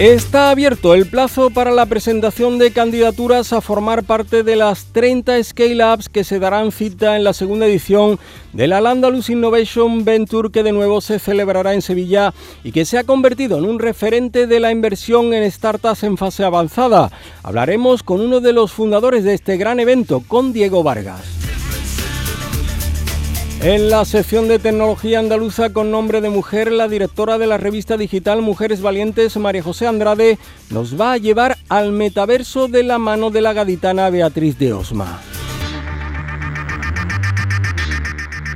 Está abierto el plazo para la presentación de candidaturas a formar parte de las 30 Scale-Ups que se darán cita en la segunda edición de la Landalus Innovation Venture que de nuevo se celebrará en Sevilla y que se ha convertido en un referente de la inversión en startups en fase avanzada. Hablaremos con uno de los fundadores de este gran evento, con Diego Vargas. En la sección de tecnología andaluza con nombre de mujer, la directora de la revista digital Mujeres Valientes, María José Andrade, nos va a llevar al metaverso de la mano de la gaditana Beatriz de Osma.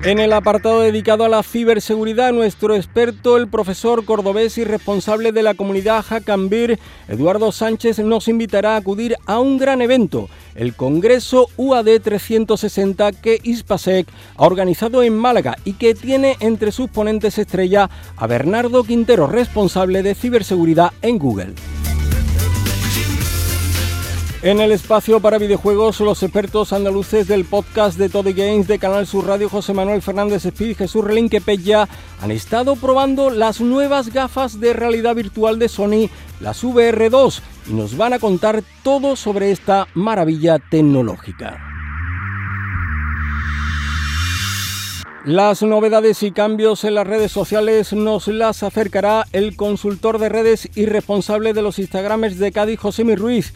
En el apartado dedicado a la ciberseguridad, nuestro experto, el profesor cordobés y responsable de la comunidad Hackambir, Eduardo Sánchez, nos invitará a acudir a un gran evento, el Congreso UAD 360 que ISPASEC ha organizado en Málaga y que tiene entre sus ponentes estrella a Bernardo Quintero, responsable de ciberseguridad en Google. En el espacio para videojuegos, los expertos andaluces del podcast de Todo Games de Canal Sur Radio, José Manuel Fernández Espí y Jesús Relinque Pella, han estado probando las nuevas gafas de realidad virtual de Sony, las VR2, y nos van a contar todo sobre esta maravilla tecnológica. Las novedades y cambios en las redes sociales nos las acercará el consultor de redes y responsable de los Instagramers de Cádiz, José Mi Ruiz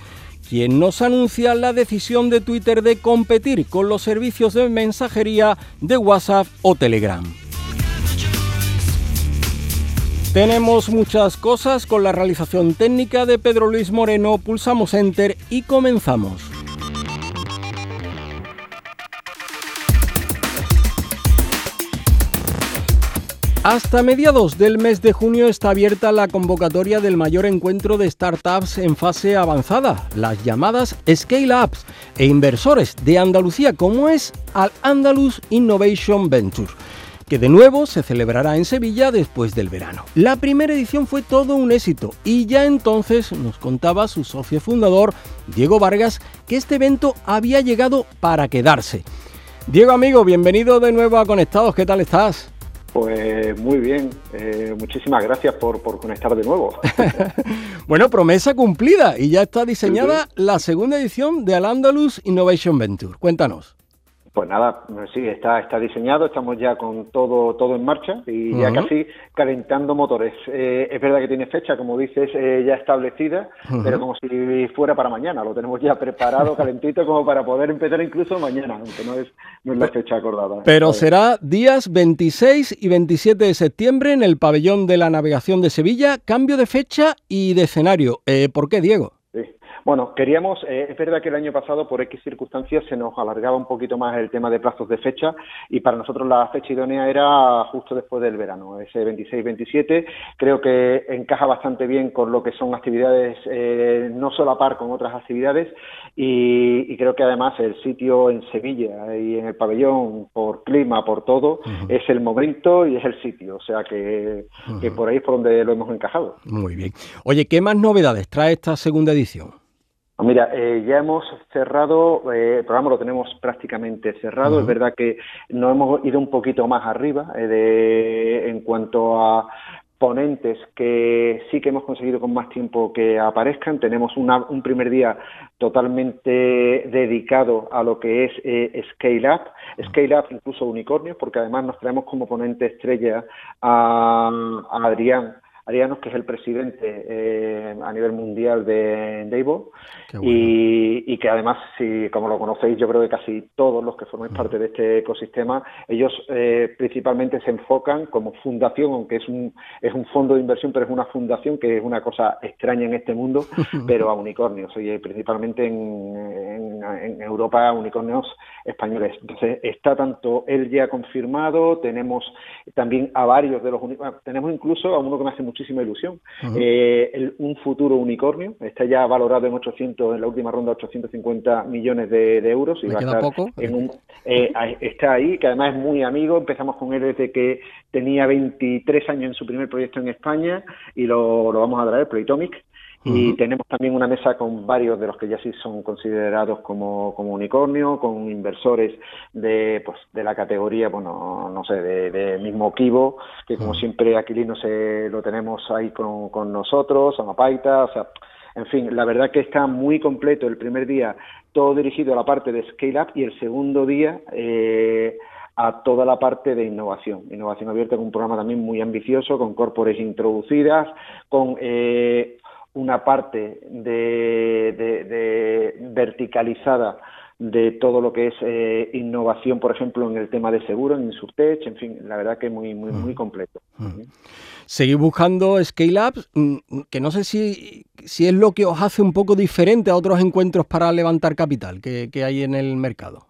quien nos anuncia la decisión de Twitter de competir con los servicios de mensajería de WhatsApp o Telegram. Tenemos muchas cosas con la realización técnica de Pedro Luis Moreno, pulsamos Enter y comenzamos. Hasta mediados del mes de junio está abierta la convocatoria del mayor encuentro de startups en fase avanzada, las llamadas Scale Ups e inversores de Andalucía, como es Al Andalus Innovation Venture que de nuevo se celebrará en Sevilla después del verano. La primera edición fue todo un éxito y ya entonces nos contaba su socio fundador, Diego Vargas, que este evento había llegado para quedarse. Diego amigo, bienvenido de nuevo a Conectados, ¿qué tal estás? Pues muy bien, eh, muchísimas gracias por, por, conectar de nuevo. bueno, promesa cumplida y ya está diseñada la segunda edición de Al Andalus Innovation Venture. Cuéntanos. Pues nada, sí, está, está diseñado, estamos ya con todo, todo en marcha y ya casi calentando motores. Eh, es verdad que tiene fecha, como dices, eh, ya establecida, pero como si fuera para mañana. Lo tenemos ya preparado, calentito, como para poder empezar incluso mañana, aunque no es, no es la fecha acordada. Pero será días 26 y 27 de septiembre en el pabellón de la navegación de Sevilla. Cambio de fecha y de escenario. Eh, ¿Por qué, Diego? Bueno, queríamos, eh, es verdad que el año pasado por X circunstancias se nos alargaba un poquito más el tema de plazos de fecha y para nosotros la fecha idónea era justo después del verano, ese 26-27. Creo que encaja bastante bien con lo que son actividades, eh, no solo a par con otras actividades y, creo que además el sitio en Sevilla y en el pabellón, por clima, por todo, es el momento y es el sitio. O sea que, que por ahí es por donde lo hemos encajado. Muy bien. Oye, ¿qué más novedades trae esta segunda edición? Mira, eh, ya hemos cerrado, eh, el programa lo tenemos prácticamente cerrado. Es verdad que nos hemos ido un poquito más arriba eh, de, en cuanto a ponentes que sí que hemos conseguido con más tiempo que aparezcan. Tenemos un primer día totalmente dedicado a lo que es Scale Up, Scale Up incluso unicornios, porque además nos traemos como ponente estrella a Adrián Arianos, que es el presidente eh, a nivel mundial de Davo, y, que además, si como lo conocéis, yo creo que casi todos los que formáis parte de este ecosistema, ellos eh, principalmente se enfocan como fundación, aunque es un, es un fondo de inversión, pero es una fundación que es una cosa extraña en este mundo, pero a unicornios, y principalmente en, en, Europa, unicornios españoles. Entonces, está tanto él ya confirmado, tenemos también a varios de los, tenemos incluso a uno que me hace mucho muchísima ilusión. Eh, un futuro unicornio, está ya valorado en 800, en la última ronda 850 millones de, euros y va a estar poco? En un, eh, está ahí, que además es muy amigo, empezamos con él desde que tenía 23 años en su primer proyecto en España y lo, lo vamos a traer, Playtomic, y tenemos también una mesa con varios de los que ya sí son considerados como, como unicornio, con inversores de, pues, de la categoría, bueno, no sé, de, mismo Kibo, que como siempre Aquilino se, lo tenemos ahí con, con nosotros, Amapaita, o sea, en fin, la verdad que está muy completo el primer día, todo dirigido a la parte de Scale Up y el segundo día eh, a toda la parte de innovación. Innovación abierta con un programa también muy ambicioso, con corpores introducidas, con eh, una parte de, verticalizada de todo lo que es eh, innovación, por ejemplo, en el tema de seguro, en Insurtech, en fin, la verdad que muy, muy, muy completo. Seguir buscando scale-ups, mm, que no sé si, si es lo que os hace un poco diferente a otros encuentros para levantar capital que hay en el mercado.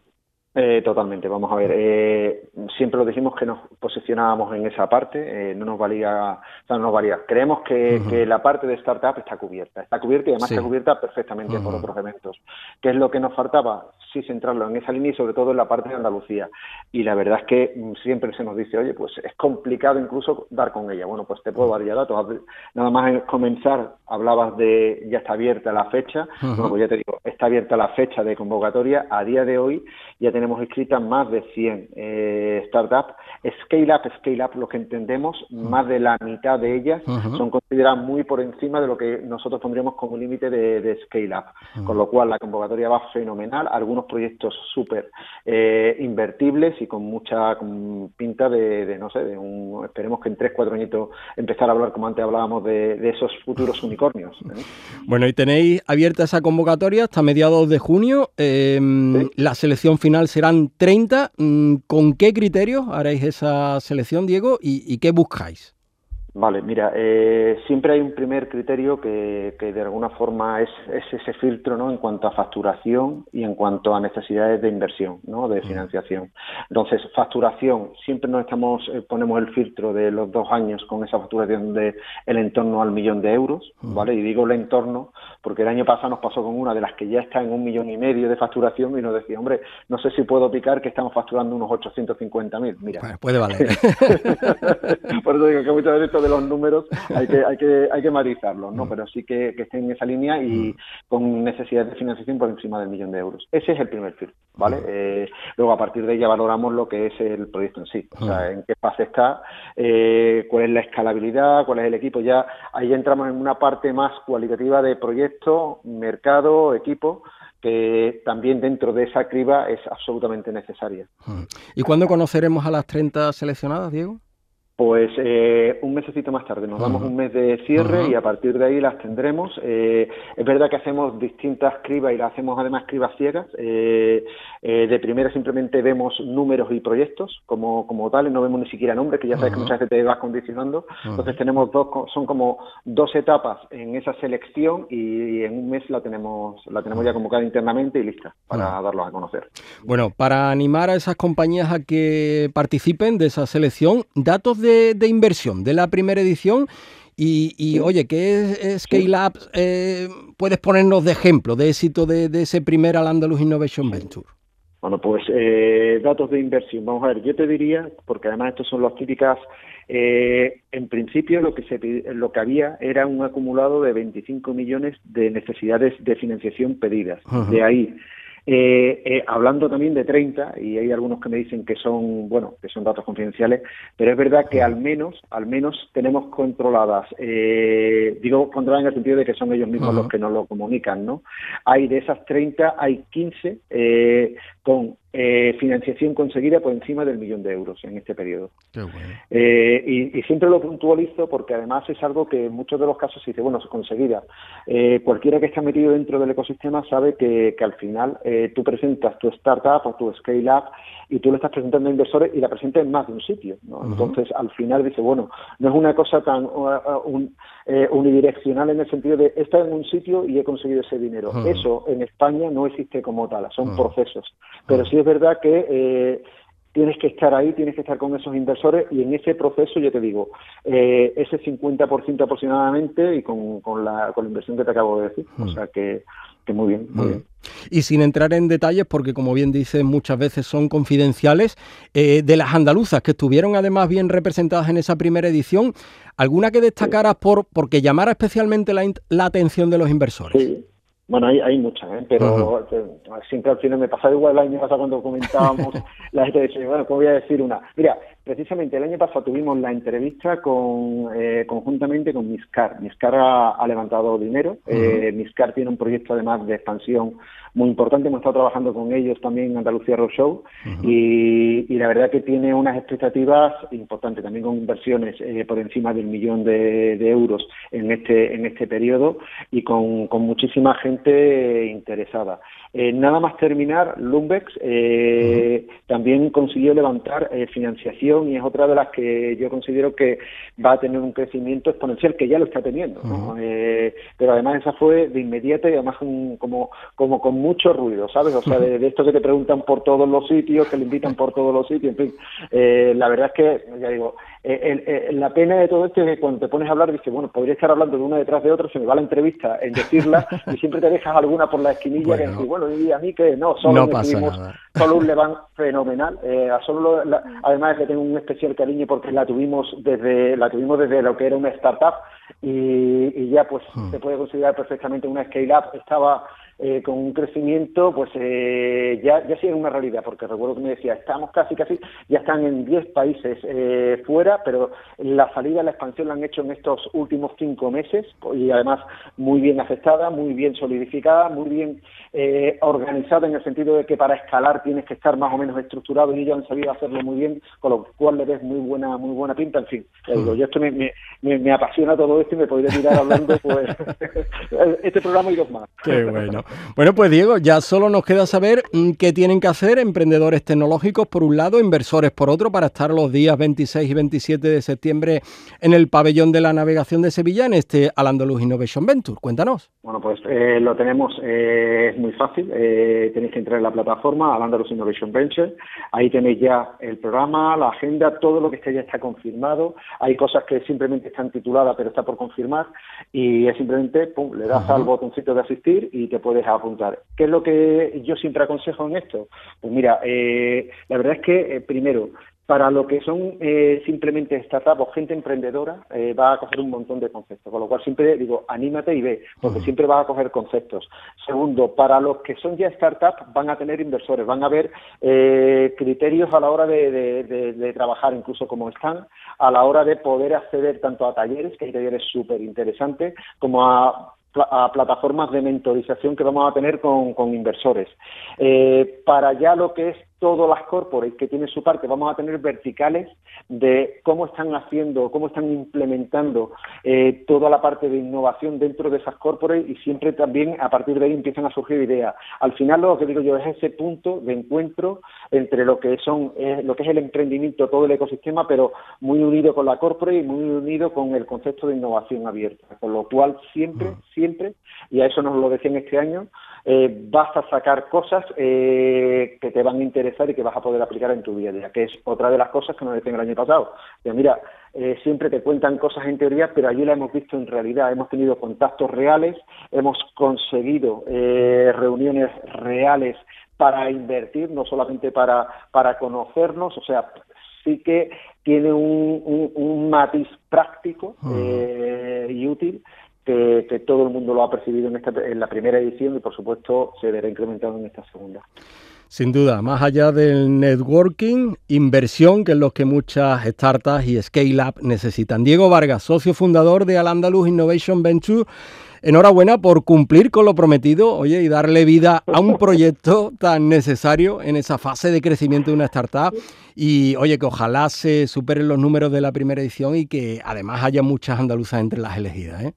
Eh, totalmente, vamos a ver. Eh, siempre lo dijimos que nos posicionábamos en esa parte, eh, no nos valía, o sea, no nos valía. Creemos que, la parte de startup está cubierta, está cubierta y además está cubierta perfectamente por otros eventos. ¿Qué es lo que nos faltaba? Sí, centrarlo en esa línea y sobre todo en la parte de Andalucía. Y la verdad es que mm, siempre se nos dice, oye, pues es complicado incluso dar con ella. Bueno, pues te puedo dar ya datos. Nada más en comenzar, hablabas de ya está abierta la fecha. Bueno, pues ya te digo, está abierta la fecha de convocatoria. A día de hoy ya tenemos tenemos escritas más de 100 eh, startups. Scale Up, Scale Up, lo que entendemos, más de la mitad de ellas son consideradas muy por encima de lo que nosotros pondríamos como límite de, Scale Up. Con lo cual, la convocatoria va fenomenal. Algunos proyectos súper eh, invertibles y con mucha pinta de, no sé, de un, esperemos que en 3, 4 añitos empezar a hablar, como antes hablábamos, de, esos futuros unicornios. ¿eh? Bueno, y tenéis abierta esa convocatoria hasta mediados de junio. La selección final se serán 30. Mm, ¿Con qué criterios haréis esa selección, Diego, y qué buscáis? Vale, mira, eh, siempre hay un primer criterio que, de alguna forma es, ese filtro ¿no? en cuanto a facturación y en cuanto a necesidades de inversión, ¿no? de financiación. Entonces, facturación, siempre nos estamos eh, ponemos el filtro de los dos años con esa facturación de el entorno al millón de euros, ¿vale? Y digo el entorno porque el año pasado nos pasó con una de las que ya está en un millón y medio de facturación y nos decía, hombre, no sé si puedo picar que estamos facturando unos 850.000. Mira. puede valer. Por eso digo que muchas veces los números hay que, hay que, hay que matizarlos, ¿no? Mm. Pero sí que, que estén en esa línea y mm. con necesidades de financiación por encima del millón de euros. Ese es el primer filtro, ¿vale? Eh, luego, a partir de ella valoramos lo que es el proyecto en sí, o sea, en qué fase está, eh, cuál es la escalabilidad, cuál es el equipo. Ya ahí entramos en una parte más cualitativa de proyecto, mercado, equipo, que también dentro de esa criba es absolutamente necesaria. ¿Y cuándo conoceremos a las 30 seleccionadas, Diego? Pues eh, un mesecito más tarde, nos damos un mes de cierre y a partir de ahí las tendremos. Eh, es verdad que hacemos distintas cribas y las hacemos además cribas ciegas. Eh, de primera simplemente vemos números y proyectos como, como tales, no vemos ni siquiera nombres, que ya sabes que muchas veces te vas condicionando. Entonces tenemos dos, son como dos etapas en esa selección y, en un mes la tenemos, la tenemos ya convocada internamente y lista para darlos a conocer. Bueno, para animar a esas compañías a que participen de esa selección, datos de de, inversión de la primera edición. Y, oye, ¿qué es Scale Up? Eh, ¿Puedes ponernos de ejemplo de éxito de, ese primer Al Andalus Innovation Venture? Bueno, pues eh, datos de inversión. Vamos a ver, yo te diría, porque además estos son las típicas, eh, en principio lo que, se, lo que había era un acumulado de 25 millones de necesidades de financiación pedidas. De ahí eh, eh, hablando también de 30, y hay algunos que me dicen que son, bueno, que son datos confidenciales, pero es verdad que al menos, al menos tenemos controladas, eh, digo controladas en el sentido de que son ellos mismos los que nos lo comunican, ¿no? Hay de esas 30, hay 15 eh, con eh, financiación conseguida por encima del millón de euros en este periodo. Eh, y, siempre lo puntualizo porque además es algo que en muchos de los casos se dice, bueno, se conseguida. Eh, cualquiera que esté metido dentro del ecosistema sabe que, al final tú presentas tu startup o tu scale up y tú le estás presentando a inversores y la presentas en más de un sitio. Entonces, al final dice, bueno, no es una cosa tan uh, uh, unidireccional en el sentido de he estado en un sitio y he conseguido ese dinero. Eso en España no existe como tal, son procesos. Pero sí es verdad que eh, tienes que estar ahí, tienes que estar con esos inversores y en ese proceso, yo te digo, eh, ese 50% aproximadamente y con, con, la, con la inversión que te acabo de decir. O mm. sea que, que muy bien, muy mm. bien. Y sin entrar en detalles, porque como bien dices, muchas veces son confidenciales, eh, de las andaluzas que estuvieron además bien representadas en esa primera edición, ¿alguna que destacaras por porque llamara especialmente la, la atención de los inversores? Sí. Bueno, hay, hay muchas, ¿eh? pero siempre al final me pasa igual el año pasado cuando comentábamos, la gente dice, bueno, ¿cómo voy a decir una? Mira, precisamente el año pasado tuvimos la entrevista con eh, conjuntamente con Miscar. Miscar ha, levantado dinero. eh, Miscar tiene un proyecto además de expansión muy importante. Hemos estado trabajando con ellos también en Andalucía Roadshow y, y, la verdad que tiene unas expectativas importantes, también con inversiones eh, por encima del millón de, euros en este en este periodo y con, con muchísima gente interesada. Eh, nada más terminar, Lumbex eh, también consiguió levantar eh, y es otra de las que yo considero que va a tener un crecimiento exponencial, que ya lo está teniendo. pero además esa fue de inmediato y además como, como con mucho ruido, ¿sabes? O sea, de, esto que te preguntan por todos los sitios, que le invitan por todos los sitios, en fin. la verdad es que, ya digo, la pena de todo esto es que cuando te pones a hablar dices, bueno, podría estar hablando de una detrás de otra, se me va la entrevista en decirla y siempre te dejas alguna por la esquinilla y decir, bueno, y a mí que no, solo no solo un Levan fenomenal. Eh, solo además es que tengo un especial cariño porque la tuvimos desde la tuvimos desde lo que era una startup y, ya pues hmm. se puede considerar perfectamente una scale up. Estaba eh, con un crecimiento, pues eh, ya, ya sí es una realidad, porque recuerdo que me decía, estamos casi, casi, ya están en 10 países eh, fuera, pero la salida, la expansión la han hecho en estos últimos cinco meses y además muy bien aceptada, muy bien solidificada, muy bien organizada en el sentido de que para escalar tienes que estar más o menos estructurado y ellos han sabido hacerlo muy bien, con lo cual le ves muy buena muy buena pinta, en fin, digo, yo esto me, me, me, apasiona todo esto y me podría tirar hablando pues este programa y dos más. Qué bueno. Bueno, pues Diego, ya solo nos queda saber mm, qué tienen que hacer emprendedores tecnológicos por un lado, inversores por otro, para estar los días 26 y 27 de septiembre en el pabellón de la navegación de Sevilla en este Al Andalus Innovation Venture. Cuéntanos. Bueno, pues eh, lo tenemos, eh, es muy fácil. Eh, tenéis que entrar en la plataforma Al Andalus Innovation Venture. Ahí tenéis ya el programa, la agenda, todo lo que esté ya está confirmado. Hay cosas que simplemente están tituladas, pero está por confirmar. Y es simplemente, pum, le das al botoncito de asistir y te puedes a apuntar. ¿Qué es lo que yo siempre aconsejo en esto? Pues mira, eh, la verdad es que, eh, primero, para lo que son eh, simplemente startups o gente emprendedora, va a coger un montón de conceptos. Con lo cual siempre digo, anímate y ve, porque siempre va a coger conceptos. Segundo, para los que son ya startups, van a tener inversores, van a haber criterios a la hora de, de, trabajar, incluso como están, a la hora de poder acceder tanto a talleres, que hay talleres súper interesantes, como a a plataformas de mentorización que vamos a tener con, con inversores. Eh, para ya lo que es todas las corporates que tienen su parte, vamos a tener verticales de cómo están haciendo, cómo están implementando eh, toda la parte de innovación dentro de esas corporates y siempre también a partir de ahí empiezan a surgir ideas. Al final lo que digo yo es ese punto de encuentro entre lo que son eh, lo que es el emprendimiento, todo el ecosistema, pero muy unido con la corporate y muy unido con el concepto de innovación abierta. Con lo cual siempre, siempre, y a eso nos lo decían este año, eh, vas a sacar cosas eh, que te van a interesar y que vas a poder aplicar en tu día a día, que es otra de las cosas que nos decían el año pasado. Que mira, eh, siempre te cuentan cosas en teoría, pero allí la hemos visto en realidad. Hemos tenido contactos reales, hemos conseguido reuniones reales para invertir, no solamente para, para conocernos, o sea, sí que tiene un, un, matiz práctico y útil que, todo el mundo lo ha percibido en, esta, en la primera edición y por supuesto se verá incrementado en esta segunda. Sin duda, más allá del networking, inversión, que es lo que muchas startups y scale-up necesitan. Diego Vargas, socio fundador de Al-Andalus Innovation Venture, enhorabuena por cumplir con lo prometido, oye, y darle vida a un proyecto tan necesario en esa fase de crecimiento de una startup. Y oye, que ojalá se superen los números de la primera edición y que además haya muchas andaluzas entre las elegidas. ¿eh?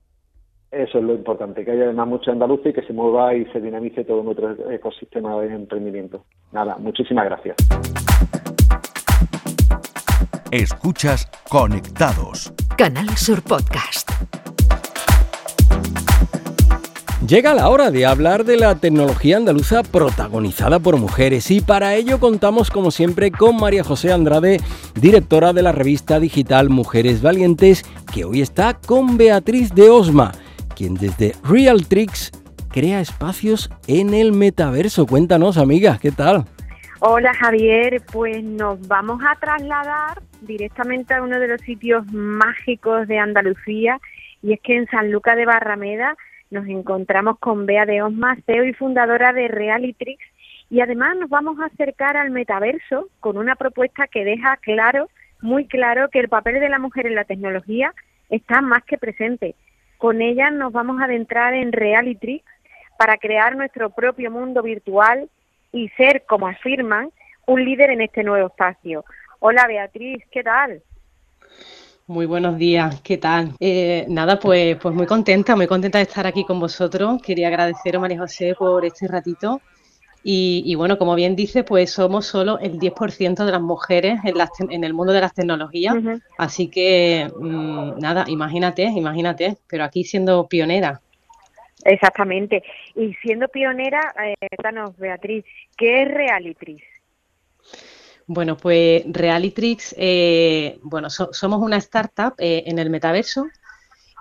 Eso es lo importante, que haya además mucho andaluz y que se mueva y se dinamice todo nuestro ecosistema de emprendimiento. Nada, muchísimas gracias. Escuchas Conectados. Canal Sur Podcast. Llega la hora de hablar de la tecnología andaluza protagonizada por mujeres y para ello contamos como siempre con María José Andrade, directora de la revista digital Mujeres Valientes, que hoy está con Beatriz de Osma, quien desde Real Tricks crea espacios en el metaverso. Cuéntanos, amiga, ¿qué tal? Hola Javier, pues nos vamos a trasladar directamente a uno de los sitios mágicos de Andalucía y es que en San Lucas de Barrameda nos encontramos con Bea de Osma, CEO y fundadora de Realitrix, y además nos vamos a acercar al metaverso con una propuesta que deja claro, muy claro, que el papel de la mujer en la tecnología está más que presente. Con ella nos vamos a adentrar en Realitrix para crear nuestro propio mundo virtual y ser, como afirman, un líder en este nuevo espacio. Hola Beatriz, ¿qué tal? Muy buenos días, ¿qué tal? Eh, nada, pues, pues muy contenta, muy contenta de estar aquí con vosotros. Quería agradeceros, María José, por este ratito. Y, bueno, como bien dice, pues somos solo el 10% de las mujeres en, el mundo de las tecnologías. Así que, mm, nada, imagínate, imagínate, pero aquí siendo pionera. Exactamente. Y siendo pionera, eh, Beatriz, ¿qué es Realitriz? Bueno, pues Realitrix, eh, bueno, somos una startup eh, en el metaverso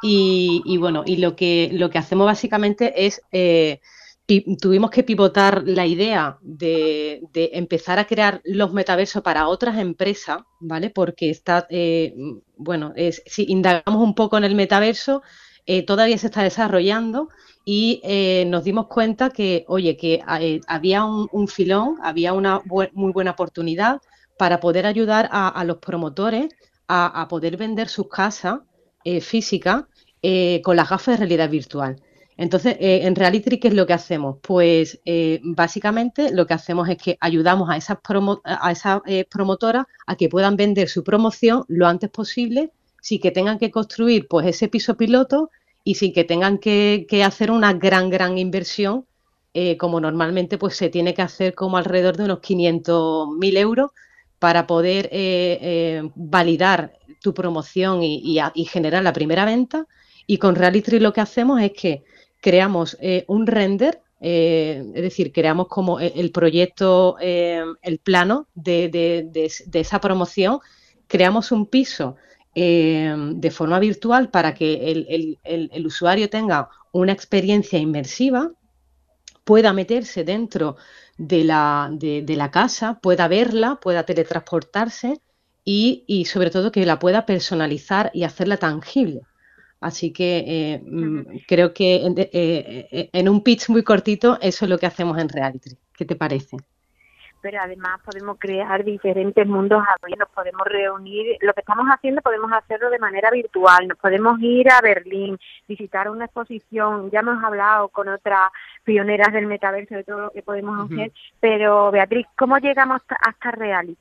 y, bueno, y lo que, lo que hacemos básicamente es, eh, tuvimos que pivotar la idea de, empezar a crear los metaversos para otras empresas, ¿vale? Porque está, bueno, si indagamos un poco en el metaverso, todavía se está desarrollando y eh, nos dimos cuenta que, oye, que eh, había un, filón, había una muy buena oportunidad para poder ayudar a, los promotores a, poder vender sus casas eh, físicas con las gafas de realidad virtual. Entonces, en Reality, ¿qué es lo que hacemos? Pues básicamente lo que hacemos es que ayudamos a esas, a esas promotoras a que puedan vender su promoción lo antes posible, sin que tengan que construir pues ese piso piloto y sin que tengan que, hacer una gran, gran inversión, eh, como normalmente pues se tiene que hacer como alrededor de unos 500.000 euros para poder eh, eh, validar tu promoción y, generar la primera venta. Y con Reality lo que hacemos es que creamos un render, es decir, creamos como el, proyecto, el plano de, de esa promoción, creamos un piso eh, de forma virtual para que el, usuario tenga una experiencia inmersiva, pueda meterse dentro de la, de, la casa, pueda verla, pueda teletransportarse y, sobre todo que la pueda personalizar y hacerla tangible. Así que eh, mm, creo que en, eh, en, un pitch muy cortito eso es lo que hacemos en Reality. ¿Qué te parece? pero además podemos crear diferentes mundos nos podemos reunir, lo que estamos haciendo podemos hacerlo de manera virtual, nos podemos ir a Berlín, visitar una exposición, ya hemos hablado con otras pioneras del metaverso de todo lo que podemos hacer, pero Beatriz, ¿cómo llegamos hasta reality?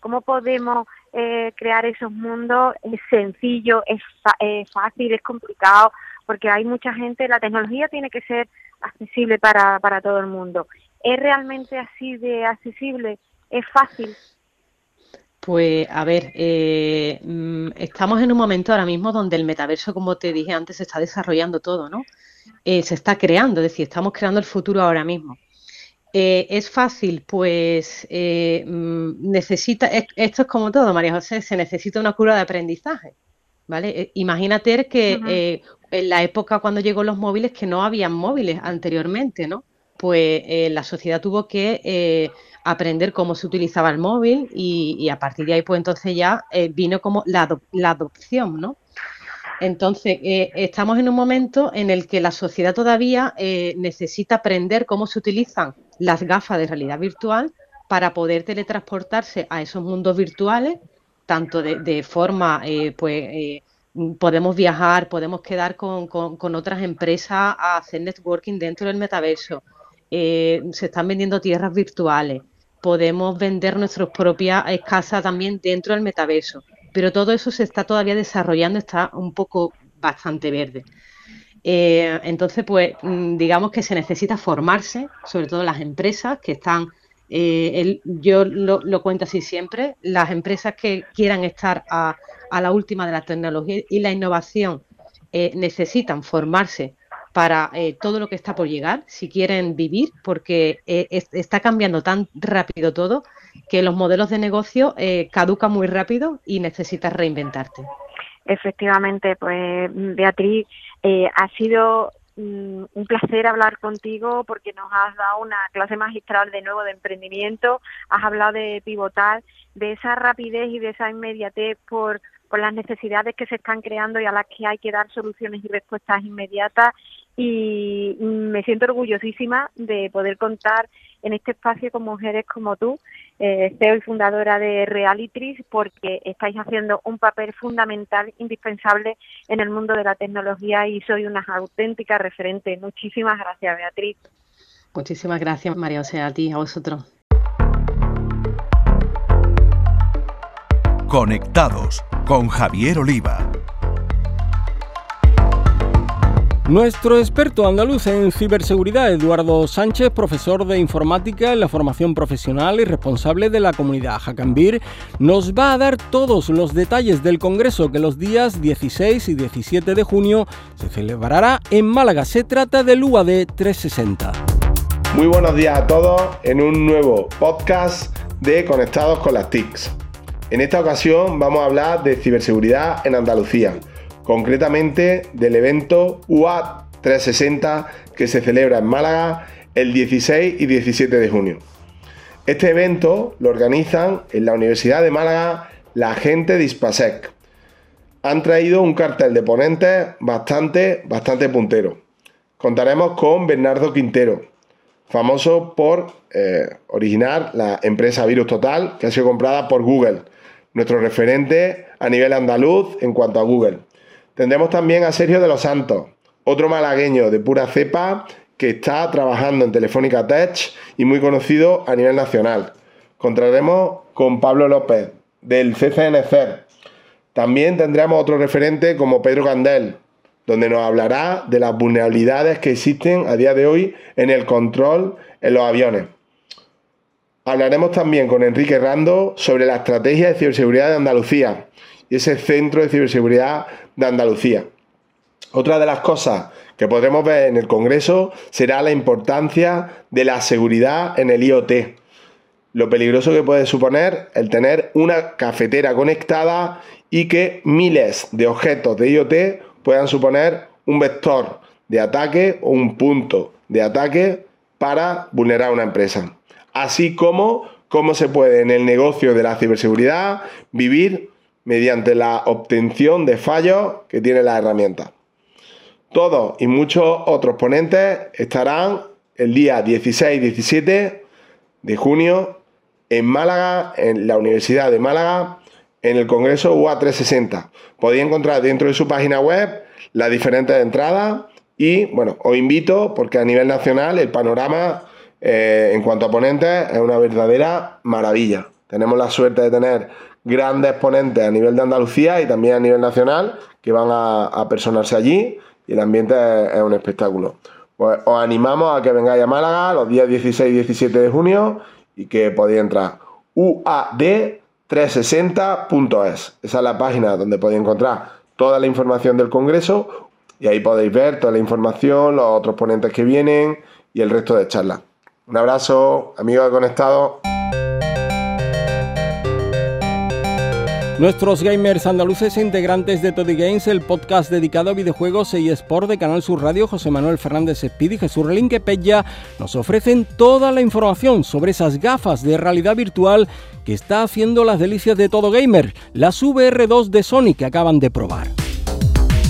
¿Cómo podemos eh, crear esos mundos? Es sencillo, es, es fácil, es complicado, porque hay mucha gente, la tecnología tiene que ser accesible para, para todo el mundo ¿Es realmente así de accesible? ¿Es fácil? Pues a ver, eh, mm, estamos en un momento ahora mismo donde el metaverso, como te dije antes, se está desarrollando todo, ¿no? Eh, se está creando, es decir, estamos creando el futuro ahora mismo. Eh, ¿Es fácil? Pues mm, necesita, esto es como todo, María José, se necesita una cura de aprendizaje, ¿vale? imagínate que en la época cuando llegó los móviles, que no habían móviles anteriormente, ¿no? pues eh, la sociedad tuvo que eh, aprender cómo se utilizaba el móvil y, a partir de ahí, pues entonces ya eh, vino como la, adopción, ¿no? Entonces, estamos en un momento en el que la sociedad todavía necesita aprender cómo se utilizan las gafas de realidad virtual para poder teletransportarse a esos mundos virtuales, tanto de, forma, pues, podemos viajar, podemos quedar con, con, otras empresas a hacer networking dentro del metaverso, eh, se están vendiendo tierras virtuales, podemos vender nuestras propias casas también dentro del metaverso, pero todo eso se está todavía desarrollando, está un poco bastante verde. Eh, entonces, pues mm, digamos que se necesita formarse, sobre todo las empresas que están, eh, yo lo, cuento así siempre, las empresas que quieran estar a, la última de la tecnología y la innovación necesitan formarse para eh, todo lo que está por llegar, si quieren vivir, porque eh, está cambiando tan rápido todo que los modelos de negocio eh, caducan muy rápido y necesitas reinventarte. Efectivamente, pues Beatriz, ha sido mm, un placer hablar contigo porque nos has dado una clase magistral de nuevo de emprendimiento, has hablado de pivotar, de esa rapidez y de esa inmediatez por por las necesidades que se están creando y a las que hay que dar soluciones y respuestas inmediatas y me siento orgullosísima de poder contar en este espacio con mujeres como tú, eh, CEO y fundadora de Realitris, porque estáis haciendo un papel fundamental, indispensable en el mundo de la tecnología y soy una auténtica referente. Muchísimas gracias, Beatriz. Muchísimas gracias, María José, a ti, a vosotros. Conectados con Javier Oliva. Nuestro experto andaluz en ciberseguridad, Eduardo Sánchez, profesor de informática en la formación profesional y responsable de la comunidad Hackambir, nos va a dar todos los detalles del Congreso que los días 16 y 17 de junio se celebrará en Málaga. Se trata del UAD 360. Muy buenos días a todos en un nuevo podcast de Conectados con las TICs. En esta ocasión vamos a hablar de ciberseguridad en Andalucía, concretamente del evento UAT 360 que se celebra en Málaga el 16 y 17 de junio. Este evento lo organizan en la Universidad de Málaga la gente de Ispasec. Han traído un cartel de ponentes bastante, bastante puntero. Contaremos con Bernardo Quintero, famoso por eh, originar la empresa Virus Total, que ha sido comprada por Google nuestro referente a nivel andaluz en cuanto a Google. Tendremos también a Sergio de los Santos, otro malagueño de pura cepa que está trabajando en Telefónica Tech y muy conocido a nivel nacional. Contaremos con Pablo López del CCNC. También tendremos otro referente como Pedro Candel, donde nos hablará de las vulnerabilidades que existen a día de hoy en el control en los aviones. Hablaremos también con Enrique Rando sobre la estrategia de ciberseguridad de Andalucía y ese centro de ciberseguridad de Andalucía. Otra de las cosas que podremos ver en el Congreso será la importancia de la seguridad en el IoT. Lo peligroso que puede suponer el tener una cafetera conectada y que miles de objetos de IoT puedan suponer un vector de ataque o un punto de ataque para vulnerar una empresa así como cómo se puede en el negocio de la ciberseguridad vivir mediante la obtención de fallos que tiene la herramienta. Todos y muchos otros ponentes estarán el día 16 y 17 de junio en Málaga, en la Universidad de Málaga, en el Congreso UA 360. Podéis encontrar dentro de su página web las diferentes entradas y, bueno, os invito porque a nivel nacional el panorama eh, en cuanto a ponentes, es una verdadera maravilla. Tenemos la suerte de tener grandes ponentes a nivel de Andalucía y también a nivel nacional que van a, personarse allí y el ambiente es, un espectáculo. Pues os animamos a que vengáis a Málaga los días 16 y 17 de junio y que podéis entrar uad360.es. Esa es la página donde podéis encontrar toda la información del Congreso y ahí podéis ver toda la información, los otros ponentes que vienen y el resto de charlas. Un abrazo, amigo de Nuestros gamers andaluces e integrantes de Toddy Games, el podcast dedicado a videojuegos y sport de Canal Sur Radio, José Manuel Fernández Speed y Jesús Relinque Pella, nos ofrecen toda la información sobre esas gafas de realidad virtual que está haciendo las delicias de todo gamer, las VR2 de Sony que acaban de probar.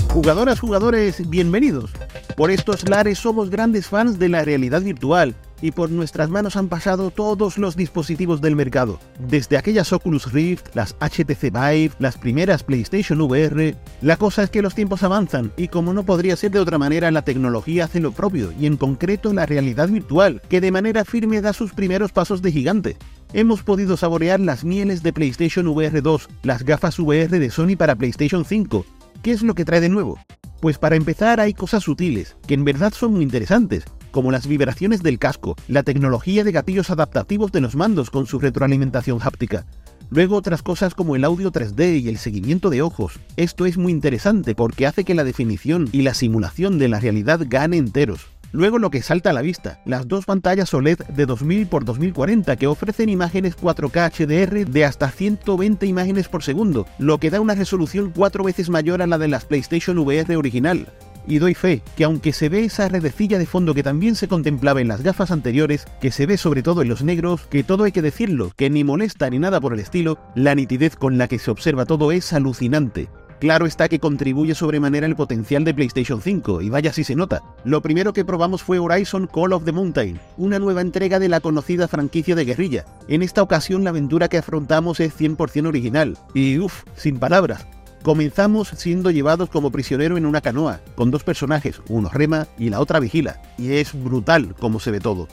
Jugadoras, jugadores, bienvenidos. Por estos lares somos grandes fans de la realidad virtual y por nuestras manos han pasado todos los dispositivos del mercado, desde aquellas Oculus Rift, las HTC Vive, las primeras PlayStation VR. La cosa es que los tiempos avanzan y como no podría ser de otra manera, la tecnología hace lo propio y en concreto la realidad virtual, que de manera firme da sus primeros pasos de gigante. Hemos podido saborear las mieles de PlayStation VR 2, las gafas VR de Sony para PlayStation 5. ¿Qué es lo que trae de nuevo? Pues para empezar hay cosas sutiles, que en verdad son muy interesantes, como las vibraciones del casco, la tecnología de gatillos adaptativos de los mandos con su retroalimentación háptica. Luego otras cosas como el audio 3D y el seguimiento de ojos. Esto es muy interesante porque hace que la definición y la simulación de la realidad gane enteros. Luego lo que salta a la vista, las dos pantallas OLED de 2000 x 2040 que ofrecen imágenes 4K HDR de hasta 120 imágenes por segundo, lo que da una resolución cuatro veces mayor a la de las PlayStation VR original. Y doy fe que aunque se ve esa redecilla de fondo que también se contemplaba en las gafas anteriores, que se ve sobre todo en los negros, que todo hay que decirlo, que ni molesta ni nada por el estilo, la nitidez con la que se observa todo es alucinante. Claro está que contribuye sobremanera el potencial de PlayStation 5, y vaya si se nota. Lo primero que probamos fue Horizon Call of the Mountain, una nueva entrega de la conocida franquicia de guerrilla. En esta ocasión la aventura que afrontamos es 100% original, y uff, sin palabras. Comenzamos siendo llevados como prisionero en una canoa, con dos personajes, uno rema y la otra vigila, y es brutal como se ve todo.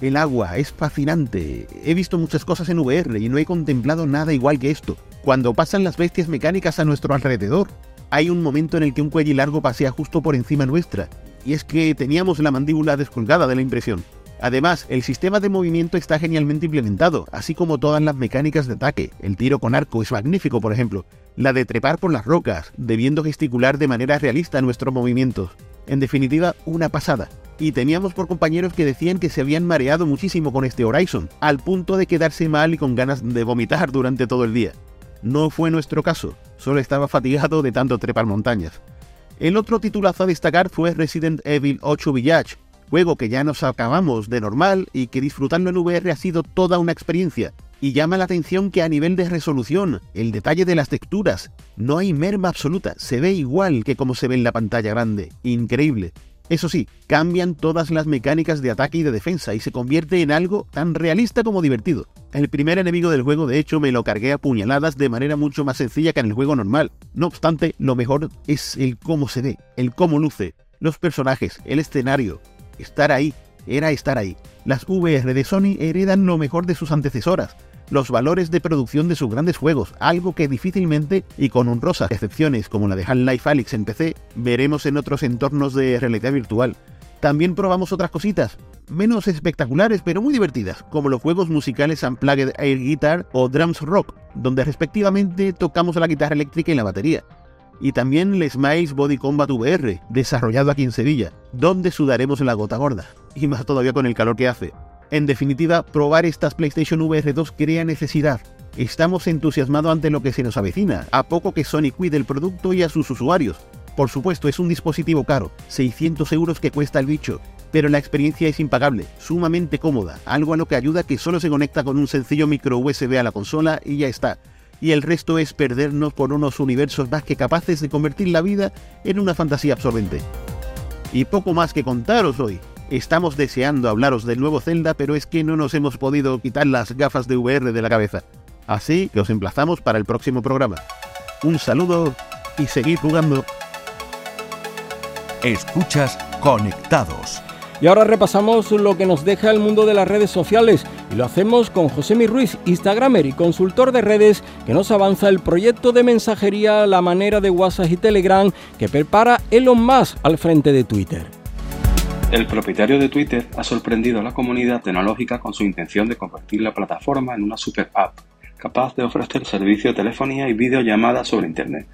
El agua es fascinante. He visto muchas cosas en VR y no he contemplado nada igual que esto. Cuando pasan las bestias mecánicas a nuestro alrededor, hay un momento en el que un cuello largo pasea justo por encima nuestra, y es que teníamos la mandíbula descolgada de la impresión. Además, el sistema de movimiento está genialmente implementado, así como todas las mecánicas de ataque. El tiro con arco es magnífico, por ejemplo. La de trepar por las rocas, debiendo gesticular de manera realista nuestros movimientos. En definitiva, una pasada y teníamos por compañeros que decían que se habían mareado muchísimo con este Horizon, al punto de quedarse mal y con ganas de vomitar durante todo el día. No fue nuestro caso, solo estaba fatigado de tanto trepar montañas. El otro titulazo a destacar fue Resident Evil 8 Village, juego que ya nos acabamos de normal y que disfrutarlo en VR ha sido toda una experiencia. Y llama la atención que a nivel de resolución, el detalle de las texturas, no hay merma absoluta, se ve igual que como se ve en la pantalla grande. Increíble. Eso sí, cambian todas las mecánicas de ataque y de defensa y se convierte en algo tan realista como divertido. El primer enemigo del juego de hecho me lo cargué a puñaladas de manera mucho más sencilla que en el juego normal. No obstante, lo mejor es el cómo se ve, el cómo luce, los personajes, el escenario. Estar ahí, era estar ahí. Las VR de Sony heredan lo mejor de sus antecesoras, los valores de producción de sus grandes juegos, algo que difícilmente, y con honrosas excepciones como la de Half-Life Alyx en PC, veremos en otros entornos de realidad virtual. También probamos otras cositas, menos espectaculares pero muy divertidas, como los juegos musicales Unplugged Air Guitar o Drums Rock, donde respectivamente tocamos la guitarra eléctrica y la batería. Y también el Smiles Body Combat VR, desarrollado aquí en Sevilla, donde sudaremos la gota gorda, y más todavía con el calor que hace. En definitiva, probar estas PlayStation VR 2 crea necesidad. Estamos entusiasmados ante lo que se nos avecina, a poco que Sony cuide el producto y a sus usuarios. Por supuesto, es un dispositivo caro, 600 euros que cuesta el bicho, pero la experiencia es impagable, sumamente cómoda, algo a lo que ayuda que solo se conecta con un sencillo micro USB a la consola y ya está. Y el resto es perdernos por unos universos más que capaces de convertir la vida en una fantasía absorbente. Y poco más que contaros hoy. Estamos deseando hablaros del nuevo Zelda, pero es que no nos hemos podido quitar las gafas de VR de la cabeza. Así que os emplazamos para el próximo programa. Un saludo y seguid jugando. Escuchas Conectados. Y ahora repasamos lo que nos deja el mundo de las redes sociales y lo hacemos con José Mi Ruiz, Instagramer y consultor de redes, que nos avanza el proyecto de mensajería a la manera de WhatsApp y Telegram que prepara Elon Musk al frente de Twitter. El propietario de Twitter ha sorprendido a la comunidad tecnológica con su intención de convertir la plataforma en una super app capaz de ofrecer servicio de telefonía y videollamadas sobre Internet.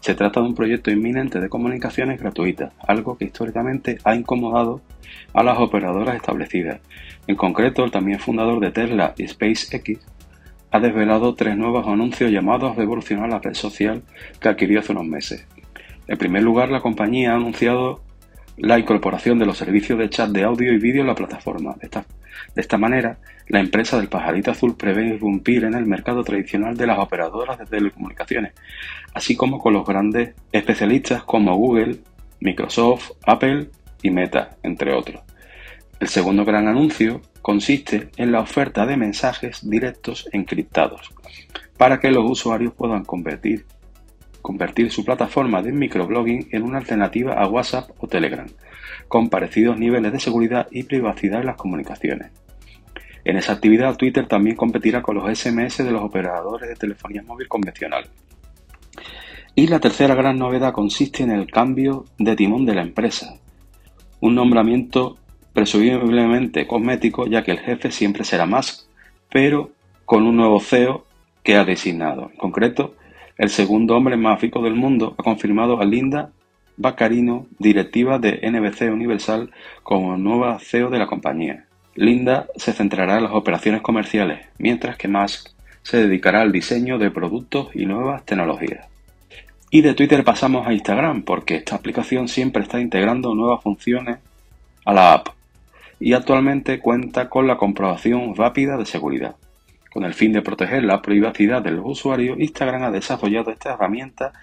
Se trata de un proyecto inminente de comunicaciones gratuitas, algo que históricamente ha incomodado a las operadoras establecidas. En concreto, el también fundador de Tesla y SpaceX ha desvelado tres nuevos anuncios llamados a revolucionar la red social que adquirió hace unos meses. En primer lugar, la compañía ha anunciado la incorporación de los servicios de chat de audio y vídeo en la plataforma. De esta, de esta manera, la empresa del pajarito azul prevé irrumpir en el mercado tradicional de las operadoras de telecomunicaciones, así como con los grandes especialistas como Google, Microsoft, Apple y Meta, entre otros. El segundo gran anuncio consiste en la oferta de mensajes directos encriptados, para que los usuarios puedan convertir convertir su plataforma de microblogging en una alternativa a WhatsApp o Telegram, con parecidos niveles de seguridad y privacidad en las comunicaciones. En esa actividad, Twitter también competirá con los SMS de los operadores de telefonía móvil convencional. Y la tercera gran novedad consiste en el cambio de timón de la empresa. Un nombramiento presumiblemente cosmético, ya que el jefe siempre será más, pero con un nuevo CEO que ha designado. En concreto, el segundo hombre más rico del mundo ha confirmado a Linda Baccarino, directiva de NBC Universal, como nueva CEO de la compañía. Linda se centrará en las operaciones comerciales, mientras que Musk se dedicará al diseño de productos y nuevas tecnologías. Y de Twitter pasamos a Instagram, porque esta aplicación siempre está integrando nuevas funciones a la app y actualmente cuenta con la comprobación rápida de seguridad. Con el fin de proteger la privacidad de los usuarios, Instagram ha desarrollado esta herramienta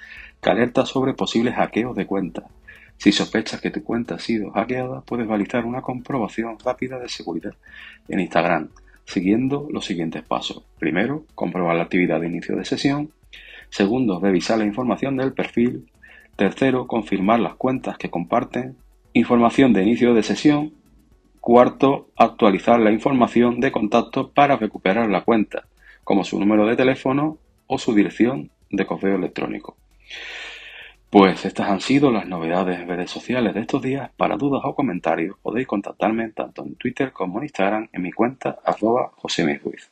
que alerta sobre posibles hackeos de cuentas. Si sospechas que tu cuenta ha sido hackeada, puedes realizar una comprobación rápida de seguridad en Instagram, siguiendo los siguientes pasos. Primero, comprobar la actividad de inicio de sesión. Segundo, revisar la información del perfil. Tercero, confirmar las cuentas que comparten. Información de inicio de sesión. Cuarto, actualizar la información de contacto para recuperar la cuenta, como su número de teléfono o su dirección de correo electrónico. Pues estas han sido las novedades en redes sociales de estos días. Para dudas o comentarios podéis contactarme tanto en Twitter como en Instagram en mi cuenta arroba Ruiz.